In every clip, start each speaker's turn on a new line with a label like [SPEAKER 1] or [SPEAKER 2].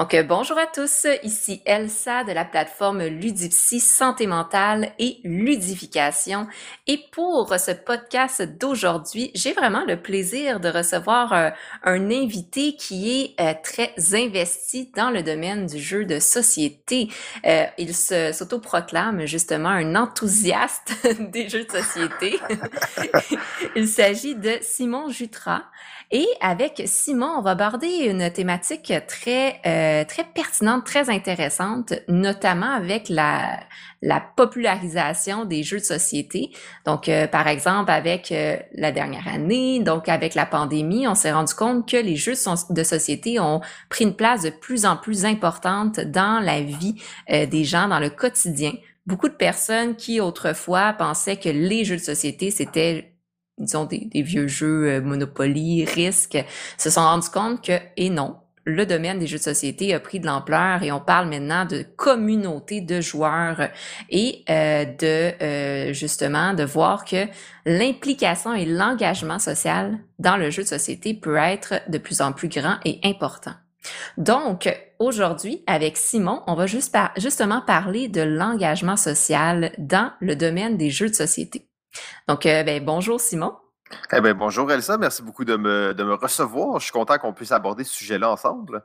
[SPEAKER 1] Donc, euh, bonjour à tous, ici Elsa de la plateforme Ludipsy Santé mentale et ludification. Et pour ce podcast d'aujourd'hui, j'ai vraiment le plaisir de recevoir euh, un invité qui est euh, très investi dans le domaine du jeu de société. il s'autoproclame justement un enthousiaste des jeux de société. il s'agit de Simon Jutras. Et avec Simon, on va aborder une thématique très euh, très pertinente, très intéressante, notamment avec la la popularisation des jeux de société. Donc, euh, par exemple, avec euh, la dernière année, donc avec la pandémie, on s'est rendu compte que les jeux de société ont pris une place de plus en plus importante dans la vie des gens, dans le quotidien. Beaucoup de personnes qui autrefois pensaient que les jeux de société, c'était disons, des, vieux jeux euh, Monopoly, Risk, se sont rendus compte que, et non, le domaine des jeux de société a pris de l'ampleur et on parle maintenant de communauté de joueurs et euh, de euh, justement de voir que l'implication et l'engagement social dans le jeu de société peut être de plus en plus grand et important. Donc, aujourd'hui, avec Simon, on va juste justement parler de l'engagement social dans le domaine des jeux de société. Donc, euh, ben, bonjour Simon.
[SPEAKER 2] Eh bien, bonjour Elsa, merci beaucoup de me, de me recevoir. Je suis content qu'on puisse aborder ce sujet-là ensemble.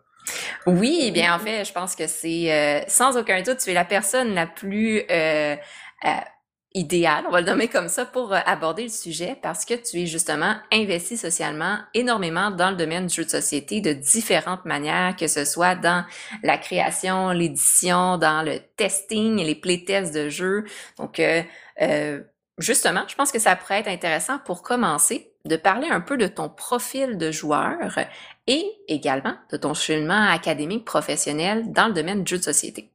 [SPEAKER 1] Oui, eh bien en fait, je pense que c'est euh, sans aucun doute, tu es la personne la plus euh, idéale, on va le nommer comme ça, pour aborder le sujet parce que tu es justement investi socialement énormément dans le domaine du jeu de société de différentes manières, que ce soit dans la création, l'édition, dans le testing les playtests de jeux. Donc, justement, je pense que ça pourrait être intéressant pour commencer de parler un peu de ton profil de joueur et également de ton cheminement académique professionnel dans le domaine du jeu de société.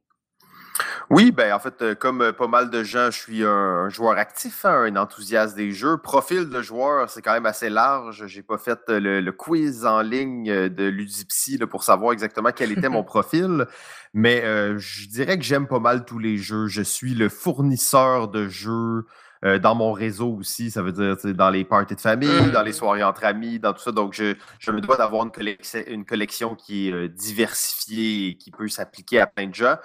[SPEAKER 2] Oui, ben en fait, euh, comme euh, pas mal de gens, je suis un, joueur actif, hein, un enthousiaste des jeux. Profil de joueur, c'est quand même assez large. J'ai pas fait euh, le, quiz en ligne de Ludipsy pour savoir exactement quel était mon profil, mais je dirais que j'aime pas mal tous les jeux. Je suis le fournisseur de jeux euh, dans mon réseau aussi, ça veut dire dans les parties de famille, dans les mmh. soirées entre amis, dans tout ça. Donc, je, je me dois d'avoir une, une, collection qui est euh, diversifiée et qui peut s'appliquer à plein de gens.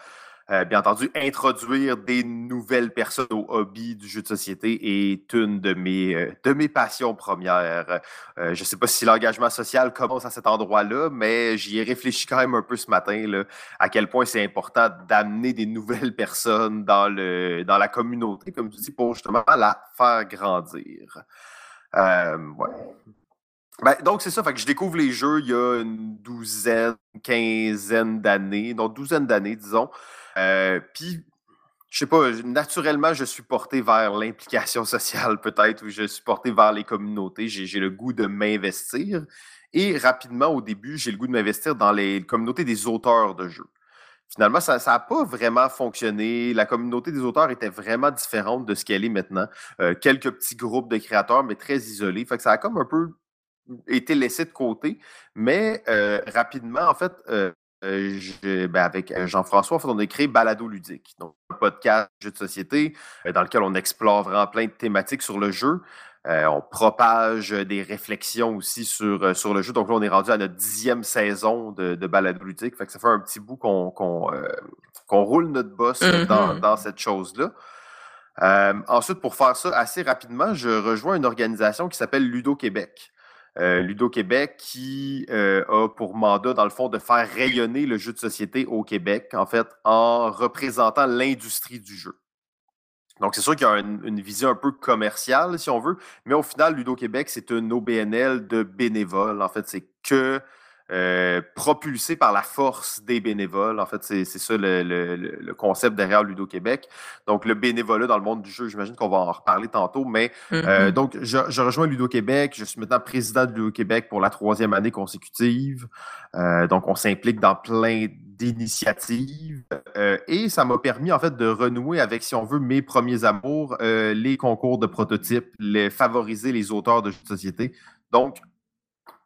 [SPEAKER 2] Euh, bien entendu, introduire des nouvelles personnes au hobby du jeu de société est une de mes, euh, de mes passions premières. Euh, je ne sais pas si l'engagement social commence à cet endroit-là, mais j'y ai réfléchi quand même un peu ce matin, là, à quel point c'est important d'amener des nouvelles personnes dans, le, dans la communauté, comme tu dis, pour justement la faire grandir. ouais. Ben, donc, c'est ça. Fait je découvre les jeux il y a une douzaine, quinzaine d'années, donc douzaine d'années, disons. Euh, puis, je sais pas, naturellement, je suis porté vers l'implication sociale, peut-être, ou je suis porté vers les communautés. J'ai le goût de m'investir. Et rapidement, au début, j'ai le goût de m'investir dans les communautés des auteurs de jeux. Finalement, ça n'a pas vraiment fonctionné. La communauté des auteurs était vraiment différente de ce qu'elle est maintenant. Euh, quelques petits groupes de créateurs, mais très isolés. Fait que ça a comme un peu été laissé de côté. Mais euh, rapidement, en fait, euh, ben, avec euh, Jean-François, on a créé Balado Ludique, donc un podcast jeu de société euh, dans lequel on explore vraiment plein de thématiques sur le jeu. on propage des réflexions aussi sur, sur le jeu. Donc là, on est rendu à notre dixième saison de, de Balado Ludique. Fait que ça fait un petit bout qu'on roule notre boss dans, mm-hmm. dans, cette chose-là. ensuite, pour faire ça assez rapidement, je rejoins une organisation qui s'appelle Ludo Québec. Euh, Ludo Québec qui euh, a pour mandat, dans le fond, de faire rayonner le jeu de société au Québec, en fait, en représentant l'industrie du jeu. Donc, c'est sûr qu'il y a une, vision un peu commerciale, si on veut, mais au final, Ludo Québec, c'est une OBNL de bénévoles. En fait, c'est que euh, propulsé par la force des bénévoles. En fait, c'est ça le, concept derrière Ludo Québec. Donc, le bénévolat dans le monde du jeu, j'imagine qu'on va en reparler tantôt. Mais euh, mm-hmm. donc, je, rejoins Ludo Québec. Je suis maintenant président de Ludo Québec pour la troisième année consécutive. Euh, donc, on s'implique dans plein d'initiatives et ça m'a permis en fait de renouer avec, si on veut, mes premiers amours, les concours de prototypes, les favoriser les auteurs de jeux de société. Donc,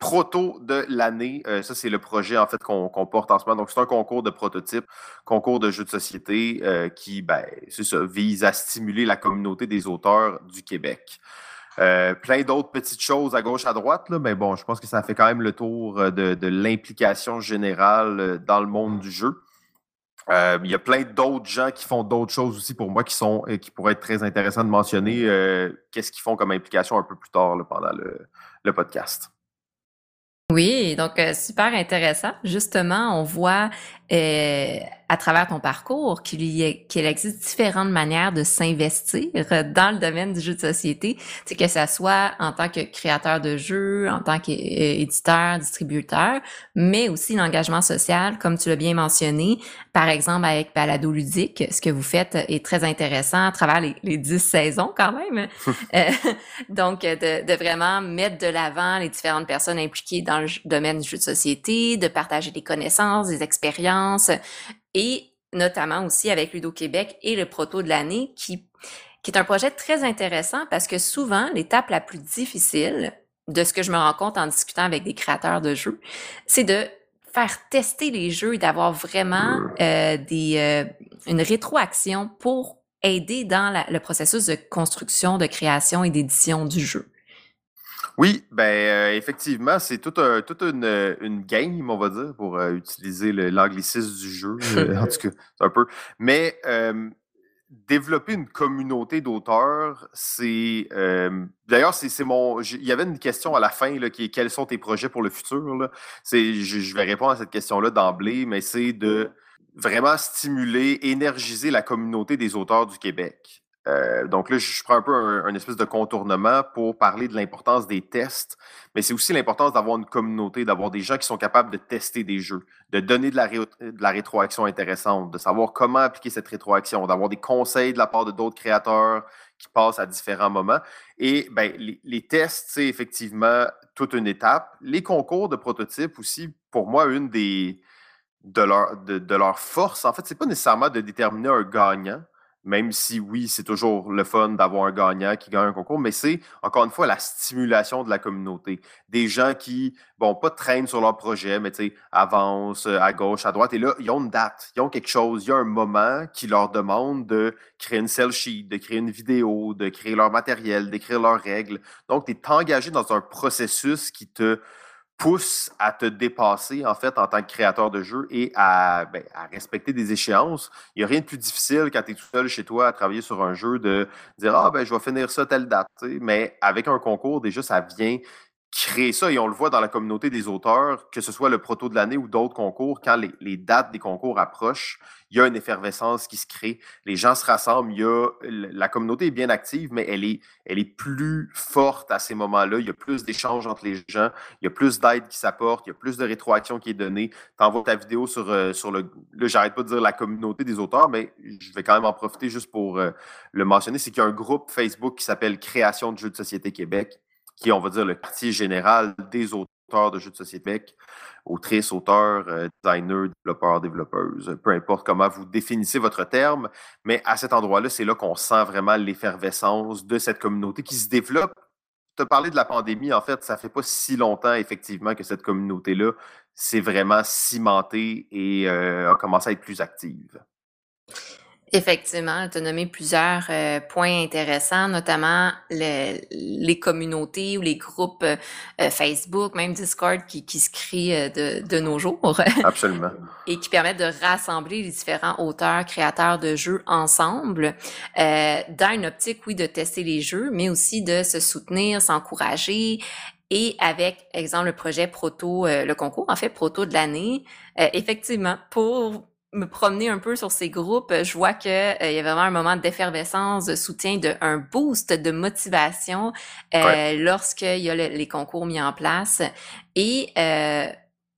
[SPEAKER 2] proto de l'année. Euh, ça, c'est le projet en fait qu'on porte en ce moment. Donc, c'est un concours de prototype, concours de jeux de société euh, qui, ben, ça, vise à stimuler la communauté des auteurs du Québec. plein d'autres petites choses à gauche, à droite, mais bon, je pense que ça fait quand même le tour de, l'implication générale dans le monde du jeu. Euh, il y a plein d'autres gens qui font d'autres choses aussi pour moi qui sont euh, qui pourraient être très intéressants de mentionner. Euh, qu'est-ce qu'ils font comme implication un peu plus tard pendant le podcast.
[SPEAKER 1] Oui, donc super intéressant. Justement, on voit à travers ton parcours qu'il qu'il existe différentes manières de s'investir dans le domaine du jeu de société, c'est que ça soit en tant que créateur de jeux, en tant qu'éditeur, distributeur, mais aussi l'engagement social, comme tu l'as bien mentionné, par exemple avec Balado Ludique, ce que vous faites est très intéressant à travers les, les dix saisons quand même. Euh, donc, de, de vraiment mettre de l'avant les différentes personnes impliquées dans le domaine du jeu de société, de partager des connaissances, des expériences, et notamment aussi avec Ludo Québec et le proto de l'année qui, qui est un projet très intéressant parce que souvent, l'étape la plus difficile de ce que je me rends compte en discutant avec des créateurs de jeux, c'est de faire tester les jeux et d'avoir vraiment euh, des, euh, une rétroaction pour aider dans le processus de construction, de création et d'édition du jeu.
[SPEAKER 2] Oui, ben euh, effectivement, c'est toute une, une game, on va dire, pour euh, utiliser l'anglicisme du jeu, euh, en tout cas, un peu. Mais développer une communauté d'auteurs, c'est. D'ailleurs, c'est mon. Il y avait une question à la fin là, qui est quels sont tes projets pour le futur? Je vais répondre à cette question-là d'emblée, mais c'est de vraiment stimuler, énergiser la communauté des auteurs du Québec. Euh, donc là, je prends un peu un, espèce de contournement pour parler de l'importance des tests, mais c'est aussi l'importance d'avoir une communauté, d'avoir des gens qui sont capables de tester des jeux, de donner de la, la rétroaction intéressante, de savoir comment appliquer cette rétroaction, d'avoir des conseils de la part de d'autres créateurs qui passent à différents moments. Et ben, les, tests, c'est effectivement toute une étape. Les concours de prototypes aussi, pour moi, une des de leur, de, de leur force, en fait, c'est pas nécessairement de déterminer un gagnant, même si oui, c'est toujours le fun d'avoir un gagnant qui gagne un concours, mais c'est encore une fois la stimulation de la communauté. Des gens qui, bon, pas traînent sur leur projet, mais avancent euh, à gauche, à droite, et là, ils ont une date, ils ont quelque chose, il y a un moment qui leur demande de créer une sell sheet, de créer une vidéo, de créer leur matériel, d'écrire leurs règles. Donc, tu es engagé dans un processus qui te pousse à te dépasser, en fait, en tant que créateur de jeu et à, ben, respecter des échéances. Il n'y a rien de plus difficile quand tu es tout seul chez toi à travailler sur un jeu de dire Ah, ben, je vais finir ça telle date. Mais avec un concours, déjà, ça vient créer ça et on le voit dans la communauté des auteurs, que ce soit le proto de l'année ou d'autres concours, quand les, dates des concours approchent, il y a une effervescence qui se crée. Les gens se rassemblent, il la communauté est bien active, mais elle est, plus forte à ces moments-là. Il y a plus d'échanges entre les gens, il y a plus d'aide qui s'apporte, il y a plus de rétroaction qui est donnée. Tu envoies ta vidéo sur, euh, sur le. Là, j'arrête pas de dire la communauté des auteurs, mais je vais quand même en profiter juste pour euh, le mentionner. C'est qu'il y a un groupe Facebook qui s'appelle Création de jeux de société Québec qui est, on va dire, le quartier général des auteurs de jeux de société autrices, auteurs, euh, designers, développeurs, développeuses, peu importe comment vous définissez votre terme, mais à cet endroit-là, c'est là, qu'on sent vraiment l'effervescence de cette communauté qui se développe. As parlé de la pandémie, en fait, ça fait pas si longtemps, effectivement, que cette communauté-là s'est vraiment cimentée et euh, a commencé à être plus active.
[SPEAKER 1] Effectivement, tu as nommé plusieurs euh, points intéressants, notamment les communautés ou les groupes euh, Facebook, même Discord qui, qui se créent euh, de, de, nos jours.
[SPEAKER 2] Absolument.
[SPEAKER 1] et qui permettent de rassembler les différents auteurs, créateurs de jeux ensemble, dans une optique, oui, de tester les jeux, mais aussi de se soutenir, s'encourager et avec, exemple, le projet Proto, le concours, en fait, Proto de l'année, effectivement, pour me promener un peu sur ces groupes, je vois que euh, il y a vraiment un moment d'effervescence, de soutien, de un boost de motivation euh, lorsqu'il y a les concours mis en place. Et euh,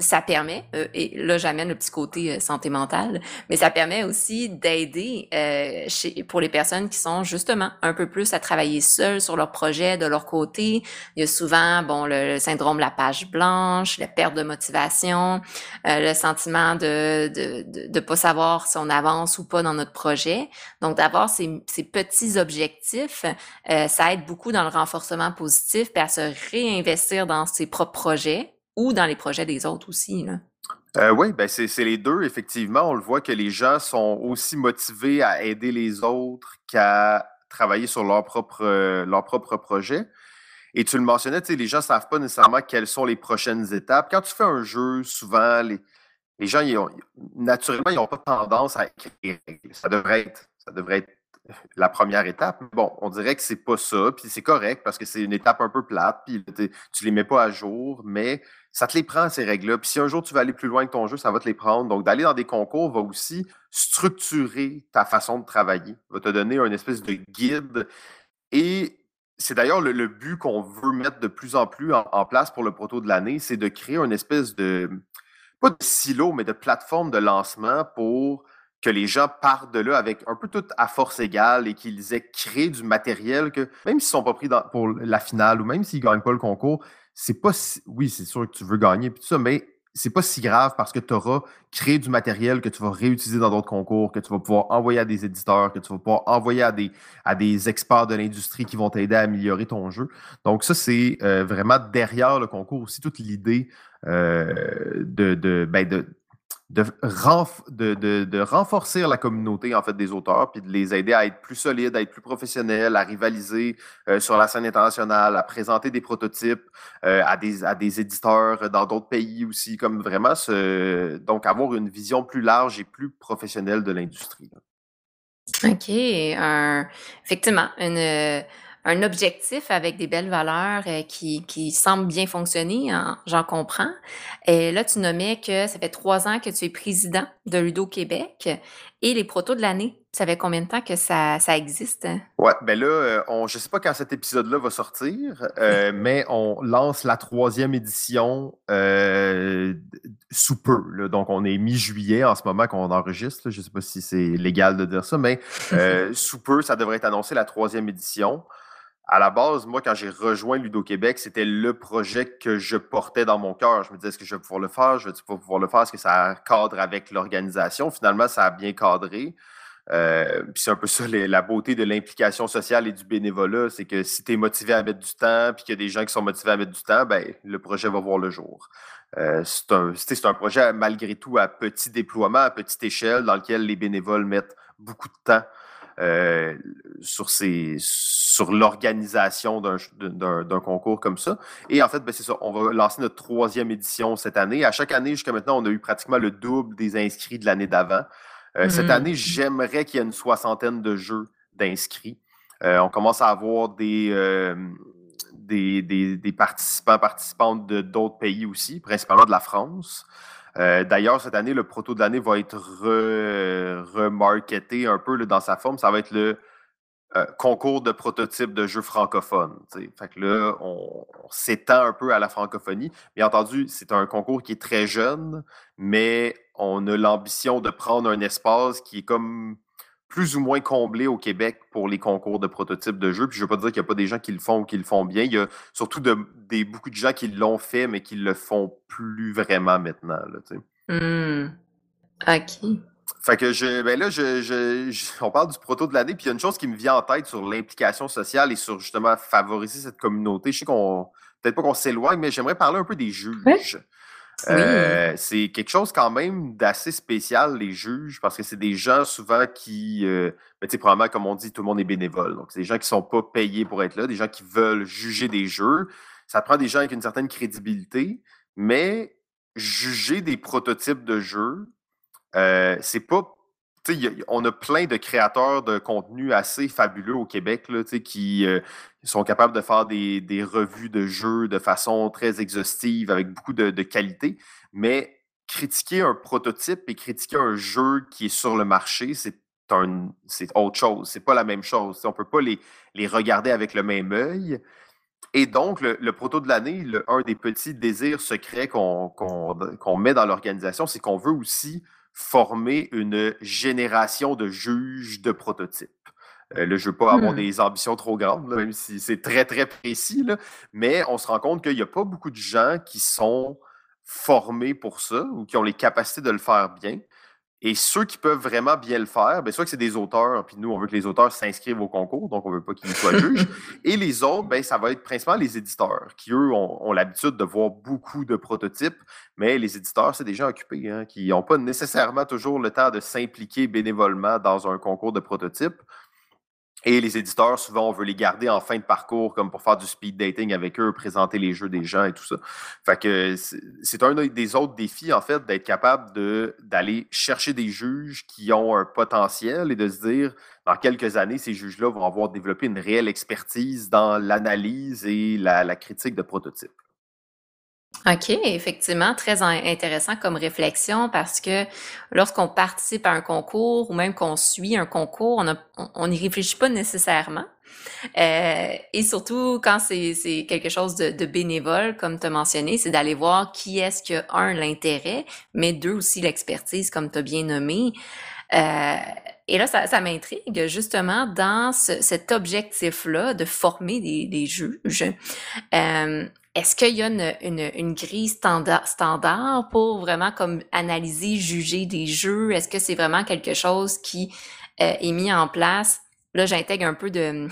[SPEAKER 1] ça permet, euh, et là j'amène le petit côté euh, santé mentale, mais ça permet aussi d'aider euh, pour les personnes qui sont justement un peu plus à travailler seules sur leur projet de leur côté. Il y a souvent bon le, syndrome de la page blanche, la perte de motivation, le sentiment de, de de, pas savoir si on avance ou pas dans notre projet. Donc d'avoir ces, ces petits objectifs, ça aide beaucoup dans le renforcement positif, et à se réinvestir dans ses propres projets ou dans les projets des autres aussi. Là?
[SPEAKER 2] Euh, oui, ben c'est les deux, effectivement. On le voit que les gens sont aussi motivés à aider les autres qu'à travailler sur leur propre, euh, leur propre projet. Et tu le mentionnais, les gens ne savent pas nécessairement quelles sont les prochaines étapes. Quand tu fais un jeu, souvent, les, les gens, ont, naturellement, ils n'ont pas tendance à écrire. Ça devrait être, ça devrait être la première étape. Bon, on dirait que c'est pas ça, puis c'est correct parce que c'est une étape un peu plate, puis tu les mets pas à jour, mais ça te les prend, ces règles-là. Puis si un jour tu veux aller plus loin que ton jeu, ça va te les prendre. Donc, d'aller dans des concours va aussi structurer ta façon de travailler, va te donner une espèce de guide. Et c'est d'ailleurs le, but qu'on veut mettre de plus en plus en, place pour le proto de l'année, c'est de créer une espèce de, pas de silo, mais de plateforme de lancement pour que les gens partent de là avec un peu tout à force égale et qu'ils aient créé du matériel que, même s'ils ne sont pas pris pour la finale ou même s'ils ne gagnent pas le concours, c'est pas oui, c'est sûr que tu veux gagner puis tout ça, mais c'est pas si grave parce que tu auras créé du matériel que tu vas réutiliser dans d'autres concours, que tu vas pouvoir envoyer à des éditeurs, que tu vas pouvoir envoyer à des, experts de l'industrie qui vont t'aider à améliorer ton jeu. Donc, ça, c'est euh, vraiment derrière le concours aussi toute l'idée euh, de, ben de de, de, de, renforcer la communauté en fait des auteurs, puis de les aider à être plus solides, à être plus professionnels, à rivaliser euh, sur la scène internationale, à présenter des prototypes euh, à, des, à des éditeurs dans d'autres pays aussi, comme vraiment donc avoir une vision plus large et plus professionnelle de l'industrie.
[SPEAKER 1] OK. effectivement, une un objectif avec des belles valeurs euh, qui, qui semblent bien fonctionner, hein, j'en comprends. Et là, tu nommais que ça fait trois ans que tu es président de Ludo Québec et les protos de l'année. Ça fait combien de temps que ça, ça existe?
[SPEAKER 2] Ouais, ben là, euh, on, je sais pas quand cet épisode-là va sortir, euh, mais on lance la troisième édition sous peu. Donc, on est mi-juillet en ce moment qu'on enregistre. Je sais pas si c'est légal de dire ça, mais sous peu, ça devrait être annoncé la troisième édition à la base, moi, quand j'ai rejoint Ludo-Québec, c'était le projet que je portais dans mon cœur. Je me disais, est-ce que je vais pouvoir le faire? Je vais pouvoir le faire? Est-ce que ça cadre avec l'organisation? Finalement, ça a bien cadré. Euh, c'est un peu ça la beauté de l'implication sociale et du bénévolat, c'est que si tu es motivé à mettre du temps, puis qu'il y a des gens qui sont motivés à mettre du temps, ben, le projet va voir le jour. Euh, c'est un, projet malgré tout à petit déploiement, à petite échelle, dans lequel les bénévoles mettent beaucoup de temps euh, sur, sur l'organisation d'un concours comme ça. Et en fait, ben, c'est ça, on va lancer notre troisième édition cette année. À chaque année, jusqu'à maintenant, on a eu pratiquement le double des inscrits de l'année d'avant. Euh, cette mm-hmm. année, j'aimerais qu'il y ait une soixantaine de jeux d'inscrits. Euh, on commence à avoir des, des, des, participants, participantes de d'autres pays aussi, principalement de la France. Euh, d'ailleurs, cette année, le proto de l'année va être remarketé un peu dans sa forme. Ça va être le euh, concours de prototypes de jeux francophones. Fait là, on, s'étend un peu à la francophonie. Bien entendu, c'est un concours qui est très jeune, mais on a l'ambition de prendre un espace qui est comme plus ou moins comblé au Québec pour les concours de prototypes de jeux. Puis je ne veux pas dire qu'il n'y a pas des gens qui le font ou qui le font bien. Il y a surtout des, beaucoup de gens qui l'ont fait, mais qui le font plus vraiment maintenant. Là,
[SPEAKER 1] mmh. OK.
[SPEAKER 2] Fait que je, ben là, je, on parle du proto de l'année, puis il y a une chose qui me vient en tête sur l'implication sociale et sur justement favoriser cette communauté. Je sais qu'on, peut-être pas qu'on s'éloigne, mais j'aimerais parler un peu des juges. Euh, c'est quelque chose quand même d'assez spécial, les juges, parce que c'est des gens souvent qui, euh, ben, probablement, comme on dit, tout le monde est bénévole. Donc, c'est des gens qui ne sont pas payés pour être là, des gens qui veulent juger des jeux. Ça prend des gens avec une certaine crédibilité, mais juger des prototypes de jeux, euh, c'est pas on a plein de créateurs de contenu assez fabuleux au Québec qui euh, sont capables de faire des, revues de jeux de façon très exhaustive, avec beaucoup de, qualité. Mais critiquer un prototype et critiquer un jeu qui est sur le marché, c'est autre chose. C'est pas la même chose. on ne peut pas les, les regarder avec le même œil. Et donc, le, proto de l'année, un des petits désirs secrets qu'on met dans l'organisation, c'est qu'on veut aussi former une génération de juges de prototypes. Euh, là, je ne veux pas avoir hmm. des ambitions trop grandes, même si c'est très, très précis, mais on se rend compte qu'il n'y a pas beaucoup de gens qui sont formés pour ça ou qui ont les capacités de le faire bien. Et ceux qui peuvent vraiment bien le faire, bien, soit que c'est des auteurs, puis nous, on veut que les auteurs s'inscrivent au concours, donc on ne veut pas qu'ils soient juges. Et les autres, bien, ça va être principalement les éditeurs, qui, eux, ont, l'habitude de voir beaucoup de prototypes, mais les éditeurs, c'est des gens occupés, hein, qui n'ont pas nécessairement toujours le temps de s'impliquer bénévolement dans un concours de prototypes. Et les éditeurs, souvent, on veut les garder en fin de parcours, comme pour faire du speed dating avec eux, présenter les jeux des gens et tout ça. Fait que c'est un des autres défis, en fait, d'être capable d'aller chercher des juges qui ont un potentiel et de se dire, dans quelques années, ces juges-là vont avoir développé une réelle expertise dans l'analyse et la critique de prototypes.
[SPEAKER 1] OK, effectivement, très intéressant comme réflexion parce que lorsqu'on participe à un concours ou même qu'on suit un concours, on n'y réfléchit pas nécessairement. Euh, et surtout quand c'est quelque chose de, bénévole, comme tu as mentionné, c'est d'aller voir qui est-ce que, un, l'intérêt, mais deux, aussi l'expertise, comme tu as bien nommé. Euh, et là, ça, m'intrigue justement dans cet objectif-là de former des, des juges. Euh, est-ce qu'il y a une, une, grille standard, standard pour vraiment comme analyser, juger des jeux? Est-ce que c'est vraiment quelque chose qui euh, est mis en place? Là, j'intègre un peu de,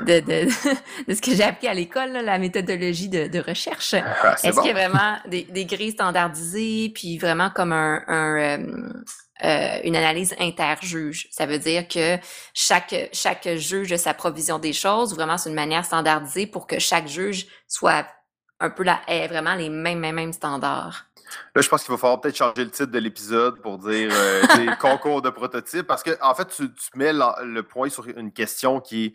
[SPEAKER 1] de, de, de ce que j'ai appris à l'école, la méthodologie de, de recherche. Ah, Est-ce qu'il y a vraiment des, des, grilles standardisées, puis vraiment comme un, un euh, une analyse interjuge. Ça veut dire que chaque, chaque juge a sa provision des choses, vraiment c'est une manière standardisée pour que chaque juge soit un peu là, ait vraiment les mêmes, mêmes, mêmes standards.
[SPEAKER 2] Là, je pense qu'il va falloir peut-être changer le titre de l'épisode pour dire euh, concours de prototypes parce que, en fait, tu, mets le point sur une question qui est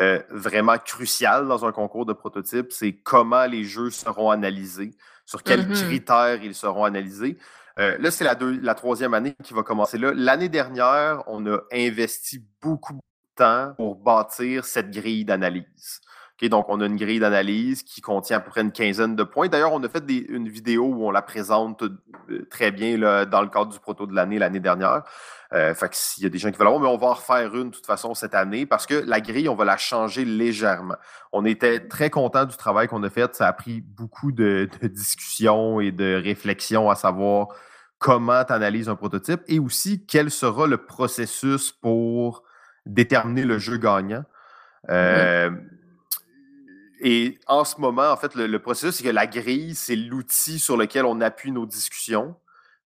[SPEAKER 2] euh, vraiment cruciale dans un concours de prototypes c'est comment les jeux seront analysés, sur quels mm-hmm. critères ils seront analysés. Euh, là, c'est la, la, troisième année qui va commencer là. L'année dernière, on a investi beaucoup de temps pour bâtir cette grille d'analyse. donc, on a une grille d'analyse qui contient à peu près une quinzaine de points. D'ailleurs, on a fait une vidéo où on la présente euh, très bien dans le cadre du proto de l'année l'année dernière. Euh, fait que s'il y a des gens qui veulent l'avoir, mais on va en refaire une de toute façon cette année parce que la grille, on va la changer légèrement. On était très content du travail qu'on a fait. Ça a pris beaucoup de, de discussions et de réflexions à savoir comment tu analyses un prototype et aussi quel sera le processus pour déterminer le jeu gagnant. Euh, et en ce moment, en fait, le, processus, c'est que la grille, c'est l'outil sur lequel on appuie nos discussions,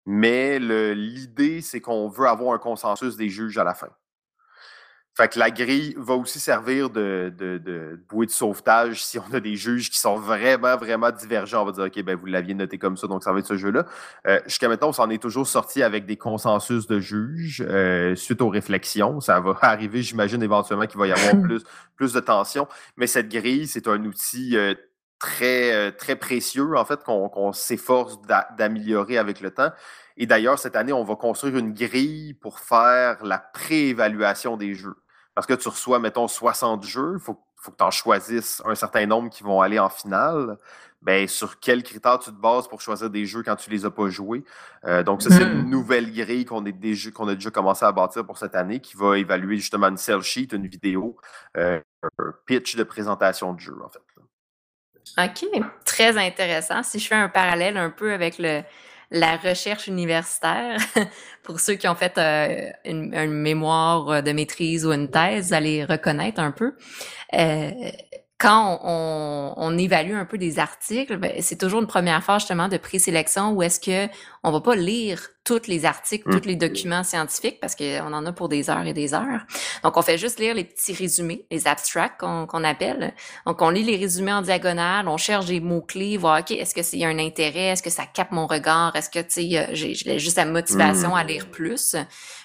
[SPEAKER 2] mais l'idée, c'est qu'on veut avoir un consensus des juges à la fin. Fait que la grille va aussi servir de, de, de, bouée de sauvetage si on a des juges qui sont vraiment, vraiment divergents. On va dire, OK, ben vous l'aviez noté comme ça, donc ça va être ce jeu-là. Euh, Jusqu'à maintenant, on s'en est toujours sorti avec des consensus de juges euh, suite aux réflexions. Ça va arriver, j'imagine, éventuellement qu'il va y avoir plus, plus de tension. Mais cette grille, c'est un outil euh, très, euh, très précieux, en fait, qu'on s'efforce d'améliorer avec le temps. Et d'ailleurs, cette année, on va construire une grille pour faire la préévaluation des jeux. Parce que tu reçois, mettons, 60 jeux, il faut, que tu en choisisses un certain nombre qui vont aller en finale. Ben, sur quels critères tu te bases pour choisir des jeux quand tu les as pas joués? Euh, donc, ça, c'est une hmm. nouvelle grille qu'on a déjà commencé à bâtir pour cette année qui va évaluer justement une sell sheet, une vidéo, euh, un pitch de présentation de jeu, en fait.
[SPEAKER 1] OK, très intéressant. Si je fais un parallèle un peu avec le, la recherche universitaire, pour ceux qui ont fait euh, une, mémoire de maîtrise ou une thèse, allez reconnaître un peu. Euh, quand on, on, évalue un peu des articles, ben, c'est toujours une première phase justement de présélection où est-ce que on va pas lire tous les articles, tous les documents scientifiques parce qu'on en a pour des heures et des heures. Donc on fait juste lire les petits résumés, les abstracts qu'on appelle. Donc on lit les résumés en diagonale, on cherche des mots clés, voir ok est-ce que c'est un intérêt, est-ce que ça capte mon regard, est-ce que tu sais j'ai juste la motivation à lire plus.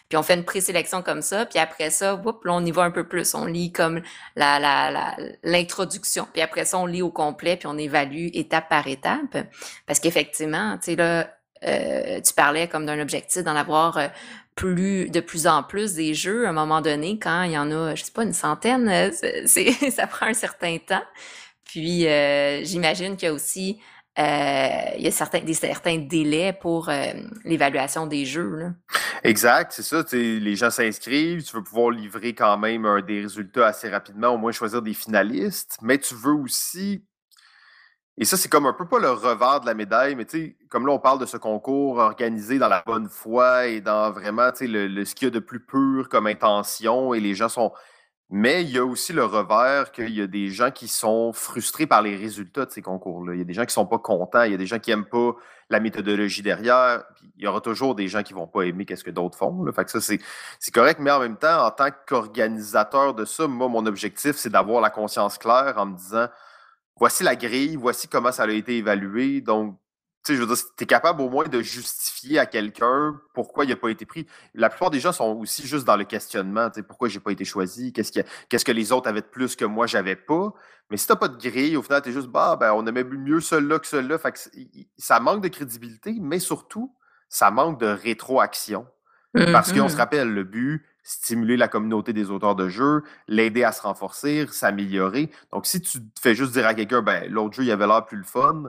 [SPEAKER 1] Puis on fait une présélection comme ça, puis après ça, whoop, là, on y va un peu plus. On lit comme la, la, l'introduction, puis après ça, on lit au complet, puis on évalue étape par étape. Parce qu'effectivement, tu sais, là, euh, tu parlais comme d'un objectif d'en avoir euh, plus de plus en plus des jeux à un moment donné quand il y en a je sais pas une centaine euh, c'est ça prend un certain temps puis j'imagine qu'il y a aussi euh, il y a certains, des, certains délais pour euh, l'évaluation des jeux.
[SPEAKER 2] Exact, c'est ça. Les gens s'inscrivent, tu veux pouvoir livrer quand même des résultats assez rapidement, au moins choisir des finalistes, mais tu veux aussi. Et ça, c'est comme un peu pas le revers de la médaille, mais tu comme là, on parle de ce concours organisé dans la bonne foi et dans vraiment le, ce qu'il y a de plus pur comme intention, et les gens sont Mais il y a aussi le revers qu'il y a des gens qui sont frustrés par les résultats de ces concours-là. Il y a des gens qui ne sont pas contents, il y a des gens qui n'aiment pas la méthodologie derrière. il y aura toujours des gens qui ne vont pas aimer ce que d'autres font. Fait que ça, c'est correct, mais en même temps, en tant qu'organisateur de ça, moi, mon objectif, c'est d'avoir la conscience claire en me disant voici la grille, voici comment ça a été évalué. Donc, tu sais, je veux dire, tu es capable au moins de justifier à quelqu'un pourquoi il n'a pas été pris. La plupart des gens sont aussi juste dans le questionnement, tu sais, pourquoi j'ai pas été choisi, qu'est-ce que, qu'est-ce que les autres avaient de plus que moi, j'avais pas. Mais si tu n'as pas de grille, au final, tu es juste, bah, ben, on aimait mieux celui-là que celui-là. Fait que ça manque de crédibilité, mais surtout, ça manque de rétroaction. Parce qu'on se mm-hmm. rappelle, le but, stimuler la communauté des auteurs de jeux, l'aider à se renforcer, s'améliorer. Donc, si tu fais juste dire à quelqu'un, ben, l'autre jeu, il avait l'air plus le fun,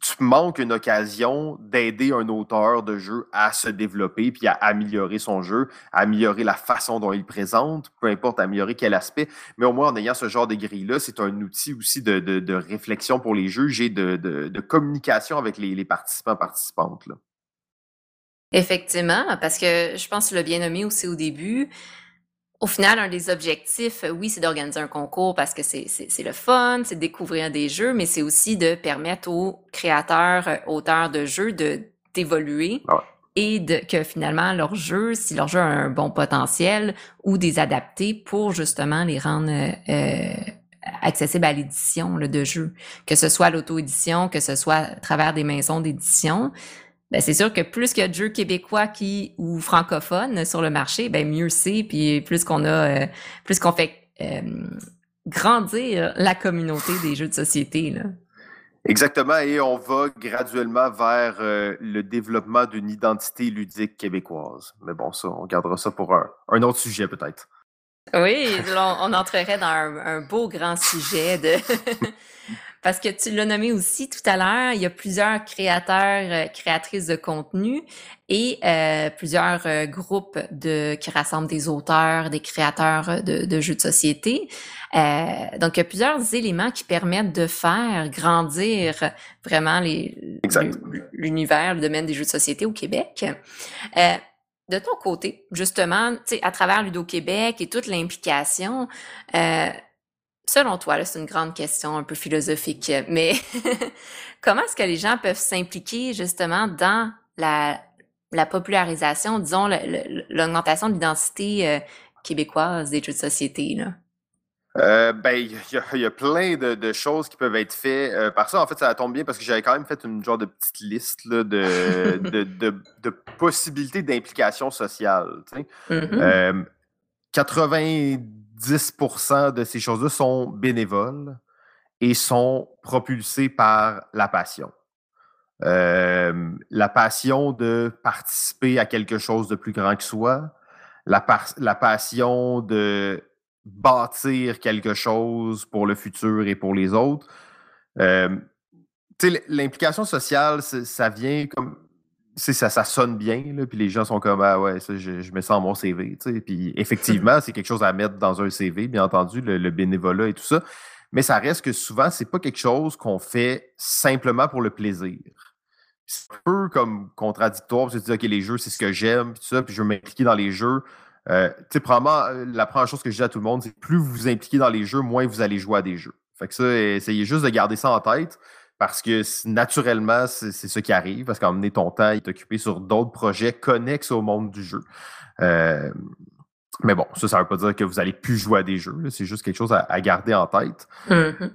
[SPEAKER 2] tu, manques une occasion d'aider un auteur de jeu à se développer puis à améliorer son jeu, à améliorer la façon dont il présente, peu importe améliorer quel aspect. Mais au moins, en ayant ce genre de grille-là, c'est un outil aussi de, réflexion pour les juges et de, communication avec les, participants participantes. Là.
[SPEAKER 1] Effectivement, parce que je pense que tu l'as bien nommé aussi au début, au final, un des objectifs, euh, oui, c'est d'organiser un concours parce que c'est le fun, c'est de découvrir des jeux, mais c'est aussi de permettre aux créateurs, euh, auteurs de jeux de d'évoluer ah et de, que finalement leur jeu, si leur jeu a un bon potentiel, ou des adapter pour justement les rendre euh, accessibles à l'édition de jeux, que ce soit l'auto-édition, que ce soit à travers des maisons d'édition ben c'est sûr que plus qu'il y a de jeux québécois qui ou francophones sur le marché, ben mieux c'est. Puis plus qu'on a, euh, plus qu'on fait euh, grandir la communauté des jeux de société. Là.
[SPEAKER 2] Exactement, et on va graduellement vers euh, le développement d'une identité ludique québécoise. Mais bon, ça, on gardera ça pour un, un autre sujet peut-être.
[SPEAKER 1] Oui, on, entrerait dans un beau grand sujet de Parce que tu l'as nommé aussi tout à l'heure, il y a plusieurs créateurs, euh, créatrices de contenu et euh, plusieurs euh, groupes de, qui rassemblent des auteurs, des créateurs de, jeux de société. donc, il y a plusieurs éléments qui permettent de faire grandir vraiment l'univers, le domaine des jeux de société au Québec. de ton côté, justement, à travers Ludo Québec et toute l'implication, Selon toi, c'est une grande question un peu philosophique, mais comment est-ce que les gens peuvent s'impliquer justement dans la, popularisation, disons, l'augmentation de l'identité euh, québécoise des jeux de société? Là?
[SPEAKER 2] Euh, ben, il y, a plein de, choses qui peuvent être faites euh, par ça. En fait, ça tombe bien parce que j'avais quand même fait une genre de petite liste de, de, possibilités d'implication sociale. 90 mm-hmm. 10% de ces choses-là sont bénévoles et sont propulsées par la passion. Euh, la passion de participer à quelque chose de plus grand que soi, la, passion de bâtir quelque chose pour le futur et pour les autres. Euh, l'implication sociale, ça vient comme ça, ça sonne bien, là, puis les gens sont comme Ah ouais, ça, je, je mets ça en mon CV. Puis effectivement, c'est quelque chose à mettre dans un CV, bien entendu, le, bénévolat et tout ça. Mais ça reste que souvent, c'est pas quelque chose qu'on fait simplement pour le plaisir. C'est un peu comme contradictoire, parce que tu dis, OK, les jeux, c'est ce que j'aime, puis tout ça, puis je veux m'impliquer dans les jeux. Euh, tu sais, probablement, euh, la première chose que je dis à tout le monde, c'est plus vous vous impliquez dans les jeux, moins vous allez jouer à des jeux. Fait que ça, essayez juste de garder ça en tête parce que naturellement, c'est ce qui arrive, parce qu'en donné, ton temps est occupé sur d'autres projets connexes au monde du jeu. Euh, mais bon, ça, ça ne veut pas dire que vous allez plus jouer à des jeux. C'est juste quelque chose à, garder en tête. Mm-hmm.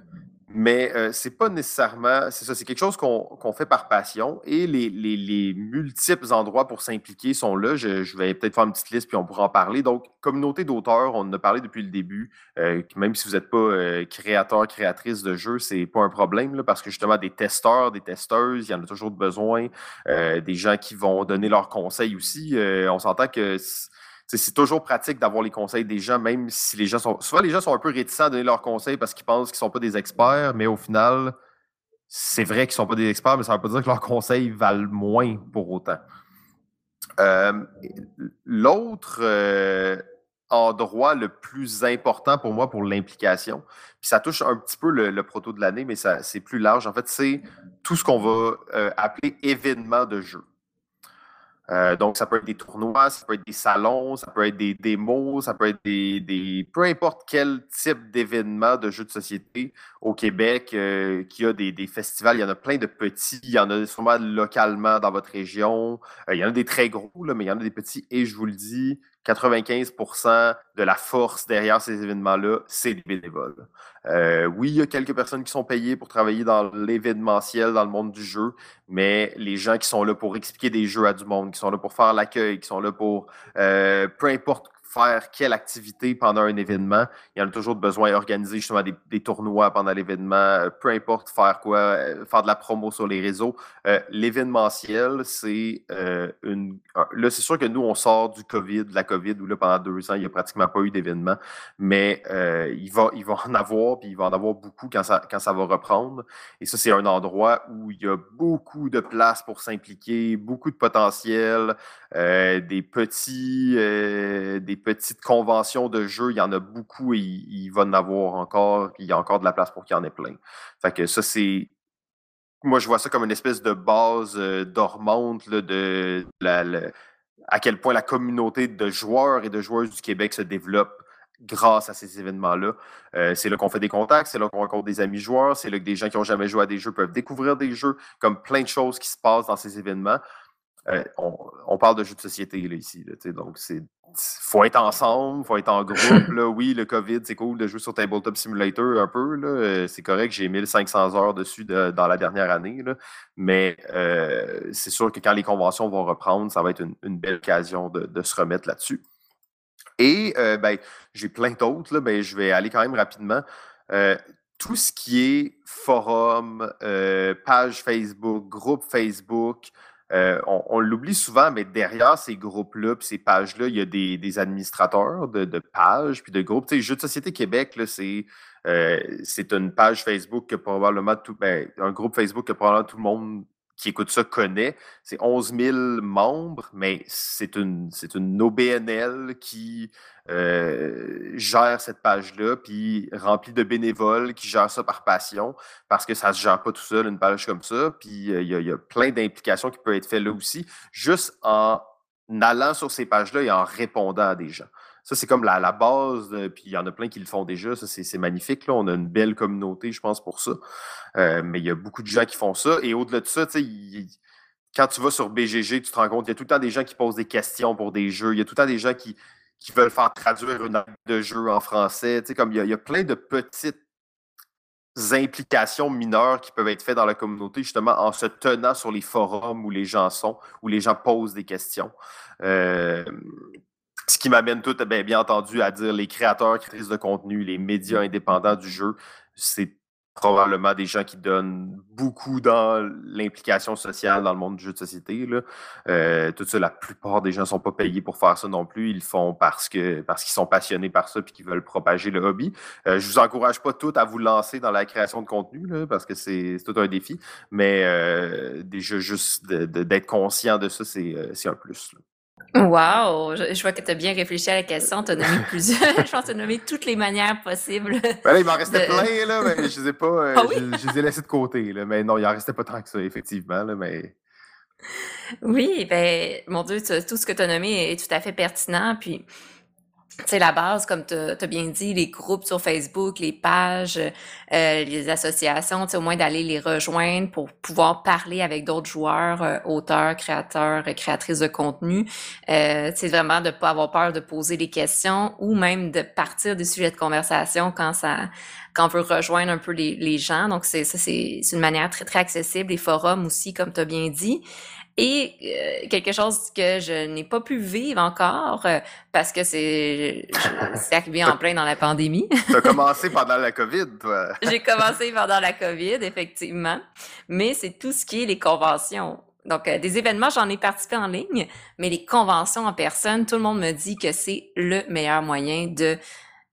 [SPEAKER 2] Mais euh, c'est pas nécessairement. C'est ça, c'est quelque chose qu'on fait par passion et les, multiples endroits pour s'impliquer sont là. Je, vais peut-être faire une petite liste puis on pourra en parler. Donc, communauté d'auteurs, on en a parlé depuis le début. Euh, même si vous n'êtes pas euh, créateur, créatrice de jeux, c'est pas un problème parce que justement, des testeurs, des testeuses, il y en a toujours besoin. des gens qui vont donner leurs conseils aussi. on s'entend que c'est toujours pratique d'avoir les conseils des gens, même si les gens sont. Souvent, les gens sont un peu réticents à donner leurs conseils parce qu'ils pensent qu'ils ne sont pas des experts, mais au final, c'est vrai qu'ils ne sont pas des experts, mais ça ne veut pas dire que leurs conseils valent moins pour autant. Euh, l'autre euh, endroit le plus important pour moi pour l'implication, puis ça touche un petit peu le, proto de l'année, mais c'est plus large. En fait, c'est tout ce qu'on va euh, appeler événement de jeu. Euh, donc, ça peut être des tournois, ça peut être des salons, ça peut être des démos, ça peut être des. des peu importe quel type d'événement de jeux de société au Québec euh, qui a des, des, festivals. Il y en a plein de petits. Il y en a sûrement localement dans votre région. Euh, il y en a des très gros, là, mais il y en a des petits. Et je vous le dis, 95% de la force derrière ces événements-là, c'est des bénévoles. Euh, oui, il y a quelques personnes qui sont payées pour travailler dans l'événementiel, dans le monde du jeu, mais les gens qui sont là pour expliquer des jeux à du monde, qui sont là pour faire l'accueil, qui sont là pour, euh, peu importe faire quelle activité pendant un événement. Il y en a toujours besoin d'organiser justement des, tournois pendant l'événement, euh, peu importe faire quoi, euh, faire de la promo sur les réseaux. Euh, l'événementiel, c'est une. Là, c'est sûr que nous, on sort du COVID, de la COVID, où là, pendant deux ans, il n'y a pratiquement pas eu d'événement, mais il, va, il va en avoir, puis il va en avoir beaucoup quand ça, quand ça va reprendre. Et ça, c'est un endroit où il y a beaucoup de place pour s'impliquer, beaucoup de potentiel, des petits. des petites conventions de jeu, il y en a beaucoup et il, va en avoir encore. Il y a encore de la place pour qu'il y en ait plein. Fait que ça, c'est. Moi, je vois ça comme une espèce de base euh, dormante de la, à quel point la communauté de joueurs et de joueuses du Québec se développe grâce à ces événements-là. Euh, c'est là qu'on fait des contacts, c'est là qu'on rencontre des amis joueurs, c'est là que des gens qui n'ont jamais joué à des jeux peuvent découvrir des jeux, comme plein de choses qui se passent dans ces événements. Euh, on, parle de jeux de société ici. Donc, c'est faut être ensemble, faut être en groupe. Là. Oui, le COVID, c'est cool de jouer sur Tabletop Simulator un peu. Euh, c'est correct, j'ai 1500 heures dessus dans la dernière année. Là. Mais euh, c'est sûr que quand les conventions vont reprendre, ça va être une, belle occasion de, se remettre là-dessus. Et ben, j'ai plein d'autres, ben, je vais aller quand même rapidement. tout ce qui est forum, page Facebook, groupe Facebook, euh, on, l'oublie souvent, mais derrière ces groupes-là, ces pages-là, il y a des, administrateurs de, pages, puis de groupes. Tu sais, Jeux de Société Québec, euh, c'est une page Facebook que probablement tout, ben, un groupe Facebook que probablement tout le monde qui écoute ça connaît. C'est 11 000 membres, mais c'est une, une OBNL qui euh, gère cette page-là, puis remplie de bénévoles qui gèrent ça par passion, parce que ça ne se gère pas tout seul, une page comme ça. Puis euh, il y, a plein d'implications qui peuvent être faites là aussi, juste en allant sur ces pages-là et en répondant à des gens. Ça, c'est comme la, la base, puis il y en a plein qui le font déjà. Ça, c'est magnifique. Là. On a une belle communauté, je pense, pour ça. Euh, mais il y a beaucoup de gens qui font ça. Et au-delà de ça, tu sais, quand tu vas sur BGG, tu te rends compte, il y a tout le temps des gens qui posent des questions pour des jeux. Il y a tout le temps des gens qui, qui veulent faire traduire une de jeu en français. Tu sais, comme il y, a, il y a plein de petites implications mineures qui peuvent être faites dans la communauté, justement en se tenant sur les forums où les gens sont, où les gens posent des questions. Euh, ce qui m'amène tout, bien, bien entendu, à dire les créateurs, créatrices de contenu, les médias indépendants du jeu, c'est probablement des gens qui donnent beaucoup dans l'implication sociale dans le monde du jeu de société. Là. Euh, tout ça, la plupart des gens ne sont pas payés pour faire ça non plus. Ils le font parce que parce qu'ils sont passionnés par ça et qu'ils veulent propager le hobby. Euh, je vous encourage pas tout à vous lancer dans la création de contenu là, parce que c'est tout un défi. Mais euh, déjà, juste d'être conscient de ça, c'est euh, un plus. Là.
[SPEAKER 1] Wow! Je, vois que tu as bien réfléchi à la question. Tu as nommé plusieurs. je pense que tu as nommé toutes les manières possibles.
[SPEAKER 2] Ben là, il m'en restait plein, là, mais je les ai pas. Euh, ah je, les ai laissés de côté. Là, mais non, il en restait pas tant que ça, effectivement. Là, mais...
[SPEAKER 1] Oui, ben, mon Dieu, tout ce que tu as nommé est tout à fait pertinent. Puis, c'est la base, comme tu as bien dit, les groupes sur Facebook, les pages, euh, les associations, au moins d'aller les rejoindre pour pouvoir parler avec d'autres joueurs, euh, auteurs, créateurs, créatrices de contenu. Euh, c'est vraiment de pas avoir peur de poser des questions ou même de partir des sujets de conversation quand ça quand on veut rejoindre un peu les, les gens. Donc, c'est ça, c'est une manière très, très accessible. Les forums aussi, comme tu as bien dit. Et euh, quelque chose que je n'ai pas pu vivre encore euh, parce que c'est arrivé en plein dans la pandémie.
[SPEAKER 2] tu as commencé pendant la COVID, toi.
[SPEAKER 1] J'ai commencé pendant la COVID, effectivement. Mais c'est tout ce qui est les conventions. Donc, euh, des événements, j'en ai participé en ligne, mais les conventions en personne, tout le monde me dit que c'est le meilleur moyen de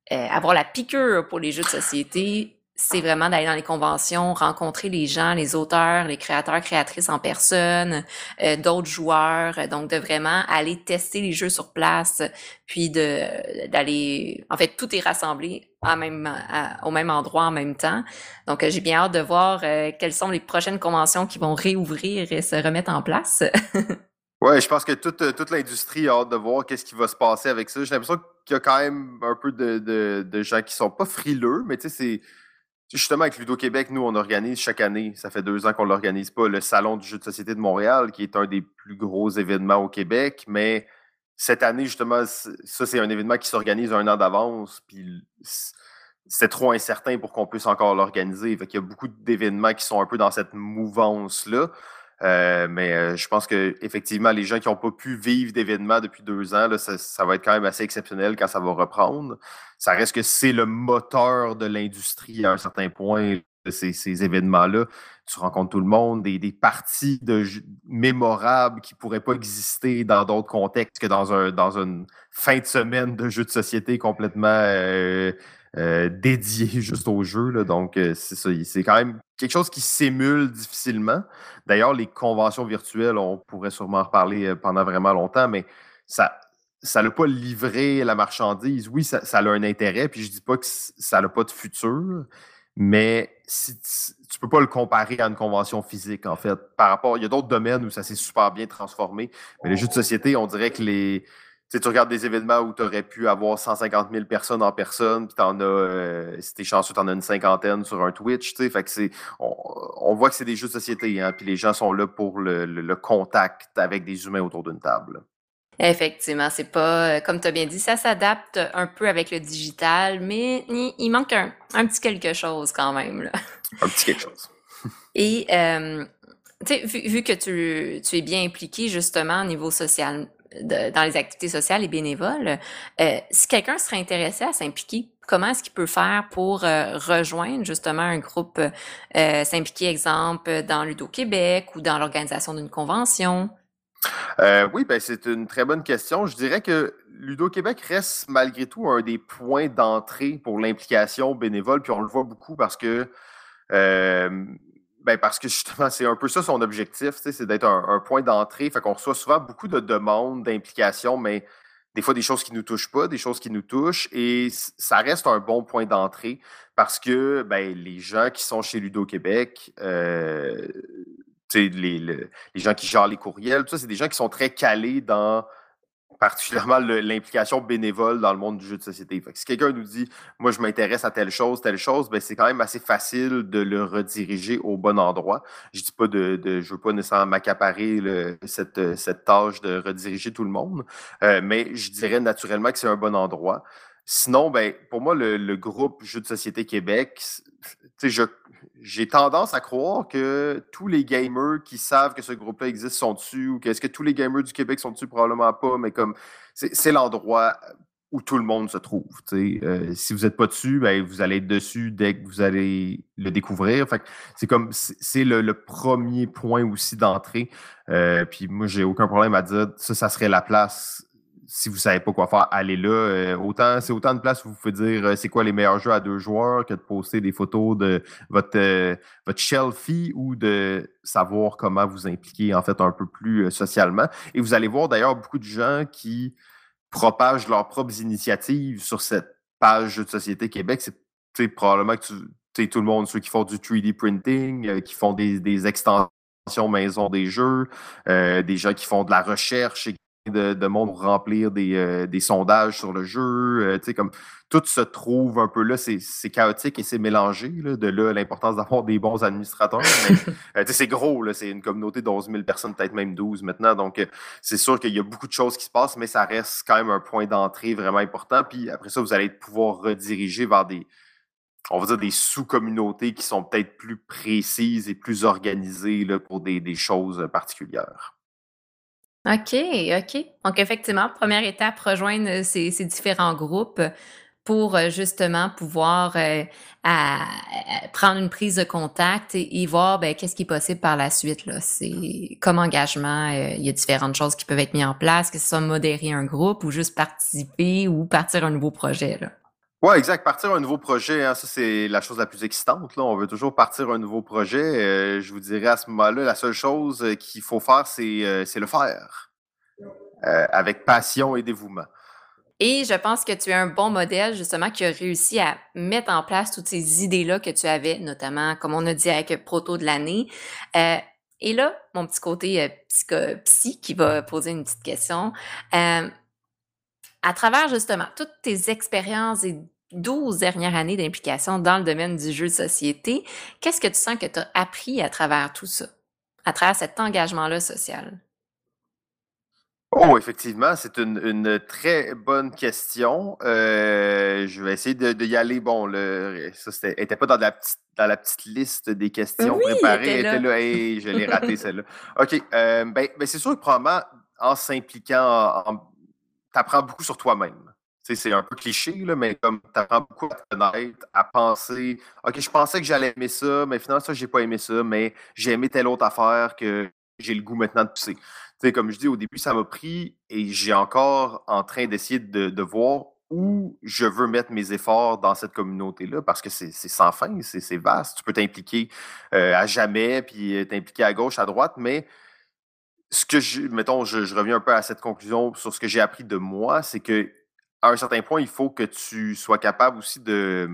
[SPEAKER 1] avoir la piqûre pour les jeux de société, c'est vraiment d'aller dans les conventions, rencontrer les gens, les auteurs, les créateurs, créatrices en personne, euh, d'autres joueurs, donc de vraiment aller tester les jeux sur place, puis de d'aller, en fait, tout est rassemblé au même endroit en même temps. Donc, j'ai bien hâte de voir euh, quelles sont les prochaines conventions qui vont réouvrir et se remettre en place.
[SPEAKER 2] Oui, je pense que toute, toute l'industrie a hâte de voir qu'est-ce qui va se passer avec ça. J'ai l'impression qu'il y a quand même un peu de, de, de gens qui sont pas frileux, mais tu sais, c'est Justement, avec Ludo Québec, nous, on organise chaque année, ça fait deux ans qu'on ne l'organise pas, le Salon du jeu de société de Montréal, qui est un des plus gros événements au Québec. Mais cette année, justement, ça, c'est un événement qui s'organise un an d'avance. Puis c'est trop incertain pour qu'on puisse encore l'organiser. Il y a beaucoup d'événements qui sont un peu dans cette mouvance-là. Euh, mais euh, je pense que effectivement, les gens qui n'ont pas pu vivre d'événements depuis deux ans, ça, va être quand même assez exceptionnel quand ça va reprendre. Ça reste que c'est le moteur de l'industrie à un certain point, ces, ces événements-là. Tu rencontres tout le monde, des, parties de mémorables qui ne pourraient pas exister dans d'autres contextes que dans, un, dans une fin de semaine de jeux de société complètement euh, dédié juste au jeu. Donc, c'est ça. C'est quand même quelque chose qui s'émule difficilement. D'ailleurs, les conventions virtuelles, on pourrait sûrement en reparler euh, pendant vraiment longtemps, mais ça ça n'a pas livré la marchandise. Oui, ça, a un intérêt, puis je dis pas que ça n'a pas de futur, mais si tu peux pas le comparer à une convention physique, en fait. Par rapport, il y a d'autres domaines où ça s'est super bien transformé, mais les jeux de société, on dirait que les, tu regardes des événements où tu aurais pu avoir 150 000 personnes en personne, puis t'en as, euh, si t'es chanceux, t'en as une cinquantaine sur un Twitch, tu sais. Fait que c'est, on, voit que c'est des jeux de société, hein, puis les gens sont là pour le, contact avec des humains autour d'une table.
[SPEAKER 1] Effectivement, c'est pas, euh, comme tu as bien dit, ça s'adapte un peu avec le digital, mais il, manque un, petit quelque chose quand même. Là.
[SPEAKER 2] Un petit quelque chose.
[SPEAKER 1] Et, euh, tu sais, vu, que tu, tu es bien impliqué justement au niveau social, dans les activités sociales et bénévoles, euh, si quelqu'un serait intéressé à s'impliquer, comment est-ce qu'il peut faire pour euh, rejoindre justement un groupe, euh, s'impliquer, exemple, dans Ludo Québec ou dans l'organisation d'une convention?
[SPEAKER 2] oui, ben c'est une très bonne question. Je dirais que Ludo Québec reste malgré tout un des points d'entrée pour l'implication bénévole, puis on le voit beaucoup parce que ben parce que justement, c'est un peu ça son objectif, c'est d'être un, point d'entrée. Fait qu'on reçoit souvent beaucoup de demandes d'implication, mais des fois des choses qui ne nous touchent pas, des choses qui nous touchent, et ça reste un bon point d'entrée parce que ben, les gens qui sont chez Ludo Québec, euh, les, les gens qui gèrent les courriels, tout ça, c'est des gens qui sont très calés dans particulièrement l'implication bénévole dans le monde du jeu de société. si quelqu'un nous dit, moi, je m'intéresse à telle chose, telle chose, ben, c'est quand même assez facile de le rediriger au bon endroit. Je dis pas de, de je veux pas nécessairement m'accaparer cette, cette tâche de rediriger tout le monde, euh, mais je dirais naturellement que c'est un bon endroit. Sinon, ben, pour moi, le, le groupe Jeux de société Québec, je, j'ai tendance à croire que tous les gamers qui savent que ce groupe-là existe sont dessus, ou qu'est-ce que tous les gamers du Québec sont dessus, probablement pas, mais comme c'est l'endroit où tout le monde se trouve. Euh, si vous n'êtes pas dessus, ben, vous allez être dessus dès que vous allez le découvrir. c'est comme c'est le, premier point aussi d'entrée. Euh, puis moi, j'ai aucun problème à dire ça, ça serait la place si vous savez pas quoi faire, allez là. Euh, autant, c'est autant de place où vous pouvez dire euh, c'est quoi les meilleurs jeux à deux joueurs que de poster des photos de votre, euh, votre shelfie ou de savoir comment vous impliquer en fait un peu plus socialement. Et vous allez voir d'ailleurs beaucoup de gens qui propagent leurs propres initiatives sur cette page de Société Québec. C'est probablement que tu tout le monde, ceux qui font du 3D printing, qui font des, des extensions maison des jeux, des gens qui font de la recherche et de, monde pour remplir des, euh, des, sondages sur le jeu. Euh, comme tout se trouve un peu là, c'est chaotique et c'est mélangé. Là, de là, l'importance d'avoir des bons administrateurs. Euh, c'est gros, c'est une communauté de 11 000 personnes, peut-être même 12 maintenant. Donc, c'est sûr qu'il y a beaucoup de choses qui se passent, mais ça reste quand même un point d'entrée vraiment important. Puis après ça, vous allez pouvoir rediriger vers des, on va dire des sous-communautés qui sont peut-être plus précises et plus organisées là, pour des, des choses particulières.
[SPEAKER 1] OK, OK. Donc effectivement, première étape, rejoindre, euh, ces ces différents groupes pour, euh, justement pouvoir, euh, prendre une prise de contact et voir, ben, qu'est-ce qui est possible par la suite, là. C'est comme engagement, il y a différentes choses qui peuvent être mises en place, que ce soit modérer un groupe ou juste participer ou partir un nouveau projet, là.
[SPEAKER 2] Oui, exact. Partir un nouveau projet, hein, ça, c'est la chose la plus excitante. On veut toujours partir un nouveau projet. Euh, je vous dirais à ce moment-là, la seule chose euh, qu'il faut faire, c'est euh, le faire. avec passion et dévouement.
[SPEAKER 1] Et je pense que tu es un bon modèle, justement, qui a réussi à mettre en place toutes ces idées-là que tu avais, notamment, comme on a dit avec Proto de l'année. Et là, mon petit côté euh, psy qui va poser une petite question. À travers justement toutes tes expériences et 12 dernières années d'implication dans le domaine du jeu de société, qu'est-ce que tu sens que tu as appris à travers tout ça, à travers cet engagement-là social?
[SPEAKER 2] Oh, effectivement, c'est une, très bonne question. Euh, je vais essayer de, y aller. Bon, le, ça n'était pas dans la, petite, dans la petite liste des questions préparées. Elle était là. je l'ai raté celle-là. OK. Euh, ben, ben, c'est sûr que probablement, en s'impliquant, tu apprends beaucoup sur toi-même. C'est un peu cliché, là, mais comme tu apprends beaucoup à te connaître, à penser, OK, je pensais que j'allais aimer ça, mais finalement, ça, j'ai pas aimé ça, mais j'ai aimé telle autre affaire que j'ai le goût maintenant de pousser comme je dis, au début, ça m'a pris et j'ai encore en train d'essayer de, voir où je veux mettre mes efforts dans cette communauté-là parce que c'est sans fin, c'est vaste. Tu peux t'impliquer euh, à jamais, puis t'impliquer à gauche, à droite, mais ce que je, mettons, je, reviens un peu à cette conclusion sur ce que j'ai appris de moi, c'est que à un certain point, il faut que tu sois capable aussi de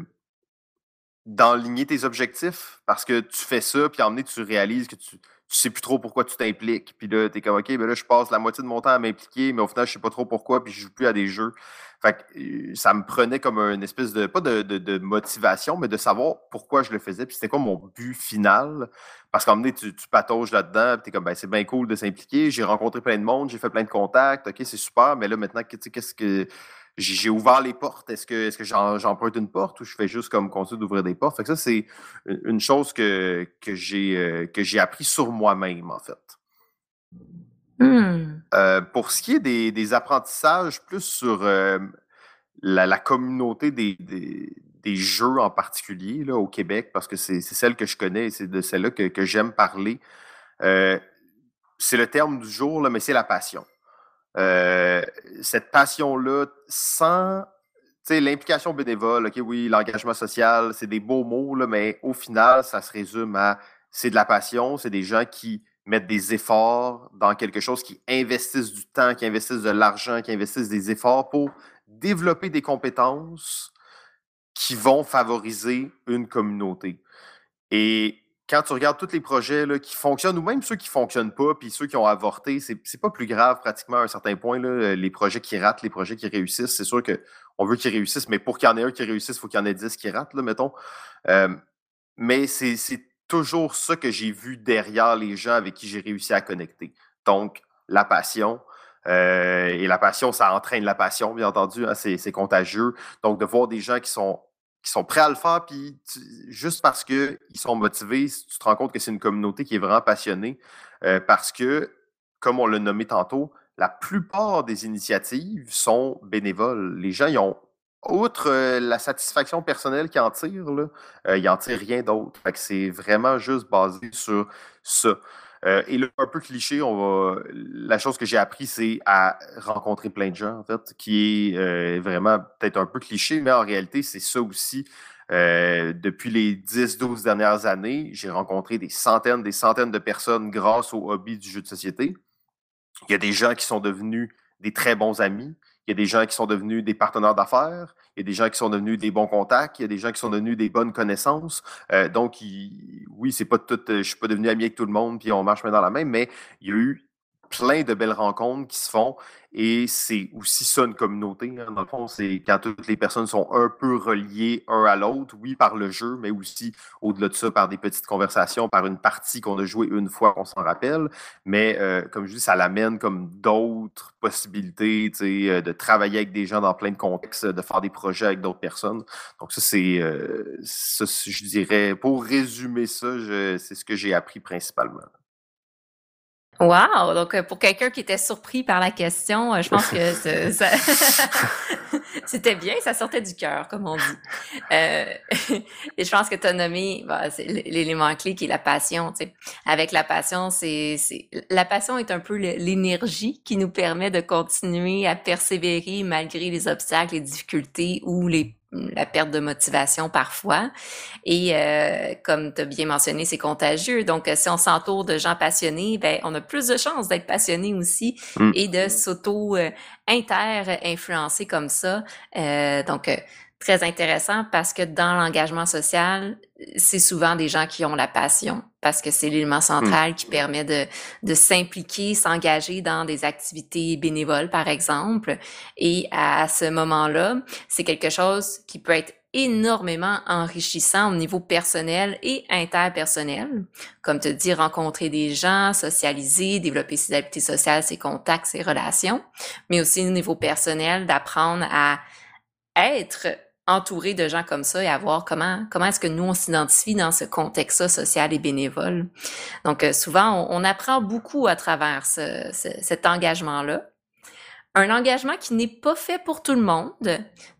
[SPEAKER 2] d'enligner tes objectifs parce que tu fais ça, puis à un tu réalises que tu tu sais plus trop pourquoi tu t'impliques. Puis là, tu es comme, OK, ben là, je passe la moitié de mon temps à m'impliquer, mais au final, je sais pas trop pourquoi, puis je joue plus à des jeux. Fait que euh, ça me prenait comme une espèce de, pas de, de, motivation, mais de savoir pourquoi je le faisais, puis c'était quoi mon but final. Parce moment donné, tu, tu patauges là-dedans, puis tu es comme, ben, c'est bien cool de s'impliquer. J'ai rencontré plein de monde, j'ai fait plein de contacts, OK, c'est super, mais là, maintenant, qu'est-ce que j'ai ouvert les portes. Est-ce que, est-ce que j'emprunte une porte ou je fais juste comme continuer d'ouvrir des portes? Fait que ça, c'est une chose que, que j'ai euh, que j'ai appris sur moi-même, en fait.
[SPEAKER 1] Mmh.
[SPEAKER 2] Euh, pour ce qui est des, des apprentissages plus sur euh, la, communauté des, des, jeux en particulier là, au Québec, parce que c'est celle que je connais et c'est de celle-là que, que j'aime parler. c'est le terme du jour, là, mais c'est la passion. Euh, cette passion-là, sans l'implication bénévole, OK, oui, l'engagement social, c'est des beaux mots, mais au final, ça se résume à c'est de la passion, c'est des gens qui mettent des efforts dans quelque chose, qui investissent du temps, qui investissent de l'argent, qui investissent des efforts pour développer des compétences qui vont favoriser une communauté. Et quand tu regardes tous les projets qui fonctionnent, ou même ceux qui ne fonctionnent pas, puis ceux qui ont avorté, c'est, c'est pas plus grave pratiquement à un certain point. Euh, les projets qui ratent, les projets qui réussissent, c'est sûr qu'on veut qu'ils réussissent, mais pour qu'il y en ait un qui réussisse, il faut qu'il y en ait dix qui ratent, là, mettons. Euh, mais c'est, toujours ça que j'ai vu derrière les gens avec qui j'ai réussi à connecter. Donc, la passion. Euh, et la passion, ça entraîne la passion, bien entendu, hein, c'est contagieux. Donc, de voir des gens qui sont qui sont prêts à le faire, puis juste parce qu'ils sont motivés, tu te rends compte que c'est une communauté qui est vraiment passionnée. Euh, parce que, comme on l'a nommé tantôt, la plupart des initiatives sont bénévoles. Les gens, ont, outre euh, la satisfaction personnelle qu'ils en tirent, là, euh, ils n'en tirent rien d'autre. c'est vraiment juste basé sur ça. Euh, et là, un peu cliché, on va. La chose que j'ai appris, c'est à rencontrer plein de gens, en fait, qui est euh, vraiment peut-être un peu cliché, mais en réalité, c'est ça aussi. Euh, depuis les 10-12 dernières années, j'ai rencontré des centaines, des centaines de personnes grâce au hobby du jeu de société. Il y a des gens qui sont devenus des très bons amis. Il y a des gens qui sont devenus des partenaires d'affaires. Il y a des gens qui sont devenus des bons contacts. Il y a des gens qui sont devenus des bonnes connaissances. Euh, donc, oui, c'est pas tout. Je suis pas devenu ami avec tout le monde, puis on marche main dans la main, mais il y a eu plein de belles rencontres qui se font et c'est aussi ça une communauté. Hein. Dans le fond, c'est quand toutes les personnes sont un peu reliées un à l'autre, oui, par le jeu, mais aussi au-delà de ça, par des petites conversations, par une partie qu'on a jouée une fois qu'on s'en rappelle. Mais euh, comme je dis, ça l'amène comme d'autres possibilités, euh, de travailler avec des gens dans plein de contextes, de faire des projets avec d'autres personnes. Donc ça, c'est, euh, je dirais, pour résumer ça, c'est ce que j'ai appris principalement.
[SPEAKER 1] Wow! Donc, euh, pour quelqu'un qui était surpris par la question, euh, je pense que c'était bien, ça sortait du cœur, comme on dit. Euh, et je pense que tu as nommé bah, l'élément clé qui est la passion. Tu sais. Avec la passion, c'est la passion est un peu l'énergie qui nous permet de continuer à persévérer malgré les obstacles, les difficultés ou les la perte de motivation parfois. Et euh, comme tu as bien mentionné, c'est contagieux. Donc, euh, si on s'entoure de gens passionnés, ben, on a plus de chances d'être passionné aussi mm. et de s'auto-inter-influencer comme ça. Euh, donc, très intéressant parce que dans l'engagement social, c'est souvent des gens qui ont la passion parce que c'est l'élément central qui permet de, de s'impliquer, s'engager dans des activités bénévoles, par exemple. Et à ce moment-là, c'est quelque chose qui peut être énormément enrichissant au niveau personnel et interpersonnel. Comme te dire, rencontrer des gens, socialiser, développer ses habiletés sociales, ses contacts, ses relations, mais aussi au niveau personnel, d'apprendre à être entouré de gens comme ça et à voir comment comment est-ce que nous on s'identifie dans ce contexte social et bénévole. Donc euh, souvent on, apprend beaucoup à travers cet engagement là un engagement qui n'est pas fait pour tout le monde.